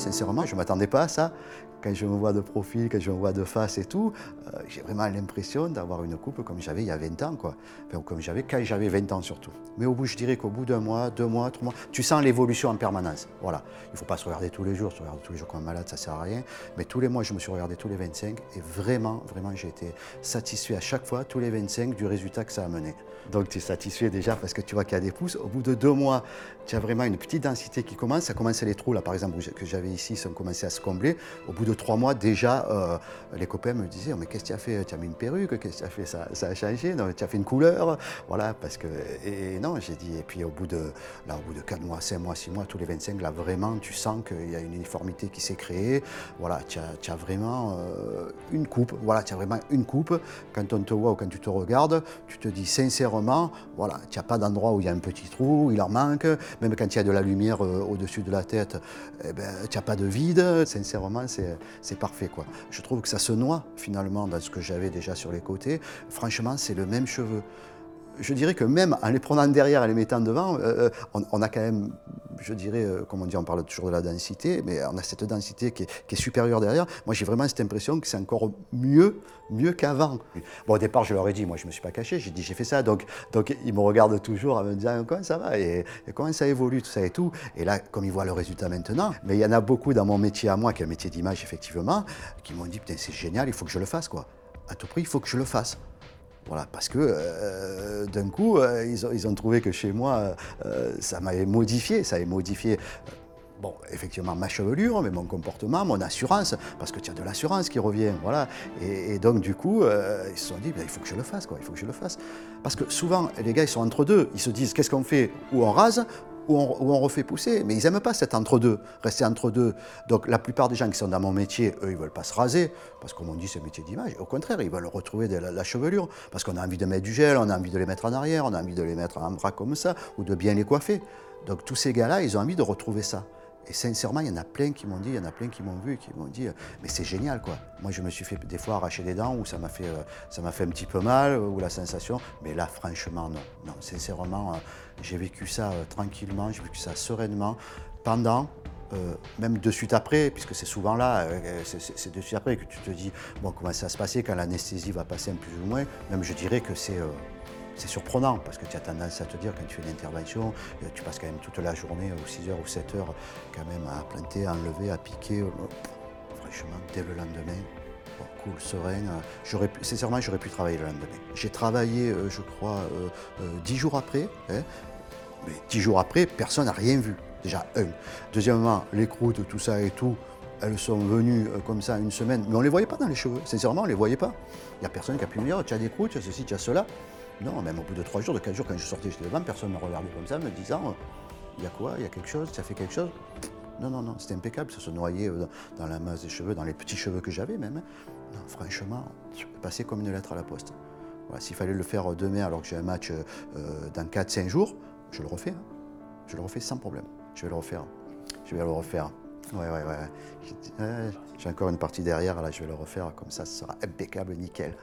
sincèrement, je ne m'attendais pas à ça. Quand je me vois de profil, quand je me vois de face et tout, euh, j'ai vraiment l'impression d'avoir une coupe comme j'avais il y a 20 ans, quoi. Enfin, comme j'avais quand j'avais 20 ans surtout. Mais au bout, je dirais qu'au bout d'un mois, deux mois, trois mois, tu sens l'évolution en permanence. Voilà. Il ne faut pas se regarder tous les jours, se regarder tous les jours comme un malade, ça ne sert à rien. Mais tous les mois, je me suis regardé tous les 25 et vraiment, vraiment, j'ai été satisfait à chaque fois, tous les 25, du résultat que ça a mené. Donc tu es satisfait déjà parce que tu vois qu'il y a des pouces. Au bout de deux mois, tu as vraiment une petite densité qui commence. Ça commence les trous, là par exemple, que j'avais ici, ça commencé à se combler. Au bout de trois mois, déjà, euh, les copains me disaient Mais qu'est-ce que tu as fait? Tu as mis une perruque? Qu'est-ce que tu as fait? Ça, ça, a changé Tu as fait une couleur? Voilà, parce que. Et, non, j'ai dit. Et puis au bout de, là, au bout de quatre mois, cinq mois, six mois, tous les 25, là vraiment, tu sens qu'il y a une uniformité qui s'est créée. Voilà, tu as, vraiment euh, une coupe. Voilà, tu as vraiment une coupe. Quand on te voit ou quand tu te regardes, tu te dis sincèrement voilà, tu n'as pas d'endroit où il y a un petit trou, il en manque. Même quand il y a de la lumière euh, au-dessus de la tête, eh ben, pas de vide. Sincèrement, c'est parfait. Quoi. Je trouve que ça se noie finalement dans ce que j'avais déjà sur les côtés. Franchement, c'est le même cheveu je dirais que même en les prenant derrière et les mettant devant, euh, euh, on, a quand même, je dirais, comme on dit, on parle toujours de la densité, mais on a cette densité qui est, supérieure derrière. Moi, j'ai vraiment cette impression que c'est encore mieux, mieux qu'avant. Bon, au départ, je leur ai dit, moi, je ne me suis pas caché, j'ai dit, j'ai fait ça. Donc, donc, ils me regardent toujours en me disant, comment ça va? Et, comment ça évolue, tout ça et tout? Et là, comme ils voient le résultat maintenant, mais il y en a beaucoup dans mon métier à moi, qui est un métier d'image, effectivement, qui m'ont dit, c'est génial, il faut que je le fasse, quoi. À tout prix, il faut que je le fasse. Voilà, parce que euh, d'un coup, euh, ils, ont, trouvé que chez moi, euh, ça m'avait modifié, ça avait modifié. Bon, effectivement, ma chevelure, mais mon comportement, mon assurance, parce que tu as de l'assurance qui revient, voilà. Et, donc, du coup, ils se sont dit, ben, il faut que je le fasse, quoi, il faut que je le fasse. Parce que souvent, les gars, ils sont entre deux. Ils se disent, qu'est-ce qu'on fait? Ou on rase, où on, refait pousser. Mais ils n'aiment pas cet entre-deux, rester entre-deux. Donc la plupart des gens qui sont dans mon métier, eux, ils veulent pas se raser, parce qu'on dit c'est métier d'image. Au contraire, ils veulent retrouver de la, chevelure, parce qu'on a envie de mettre du gel, on a envie de les mettre en arrière, on a envie de les mettre en bras comme ça, ou de bien les coiffer. Donc tous ces gars-là, ils ont envie de retrouver ça. Et sincèrement, il y en a plein qui m'ont dit, il y en a plein qui m'ont vu, qui m'ont dit, mais c'est génial quoi. Moi, je me suis fait des fois arracher des dents où ça m'a fait, euh, ça m'a fait un petit peu mal, ou la sensation. Mais là, franchement, non. Non, sincèrement, euh, j'ai vécu ça euh, tranquillement, j'ai vécu ça sereinement pendant. même de suite après, puisque c'est souvent là, c'est de suite après que tu te dis, bon, comment ça va se passer quand l'anesthésie va passer un plus ou moins. Même je dirais que c'est c'est surprenant parce que tu as tendance à te dire quand tu fais une intervention, euh, tu passes quand même toute la journée, ou 6 heures ou 7 heures, quand même à planter, à enlever, à piquer. Euh, franchement, dès le lendemain, cool, serein. Sincèrement, j'aurais pu travailler le lendemain. J'ai travaillé, euh, je crois, dix jours après. Hein, mais dix jours après, personne n'a rien vu. Déjà, un. Deuxièmement, les croûtes, tout ça et tout, elles sont venues comme ça une semaine, mais on ne les voyait pas dans les cheveux. Sincèrement, on ne les voyait pas. Il n'y a personne qui a pu me dire, tu as des croûtes, tu as ceci, tu as cela. Non, même au bout de trois jours, de quatre jours, quand je sortais chez devant, personne ne me regardait comme ça, me disant il y a quoi Il y a quelque chose Ça fait quelque chose Non, non, non, c'était impeccable, ça se noyait euh, dans la masse des cheveux, dans les petits cheveux que j'avais même. Non, franchement, je passais comme une lettre à la poste. S'il fallait le faire demain alors que j'ai un match euh, dans 4-5 jours, je le refais. Hein. Je le refais sans problème. Je vais le refaire. Je vais le refaire. Ouais, ouais, ouais. J'ai encore une partie derrière, là, je vais le refaire comme ça, ce sera impeccable, nickel.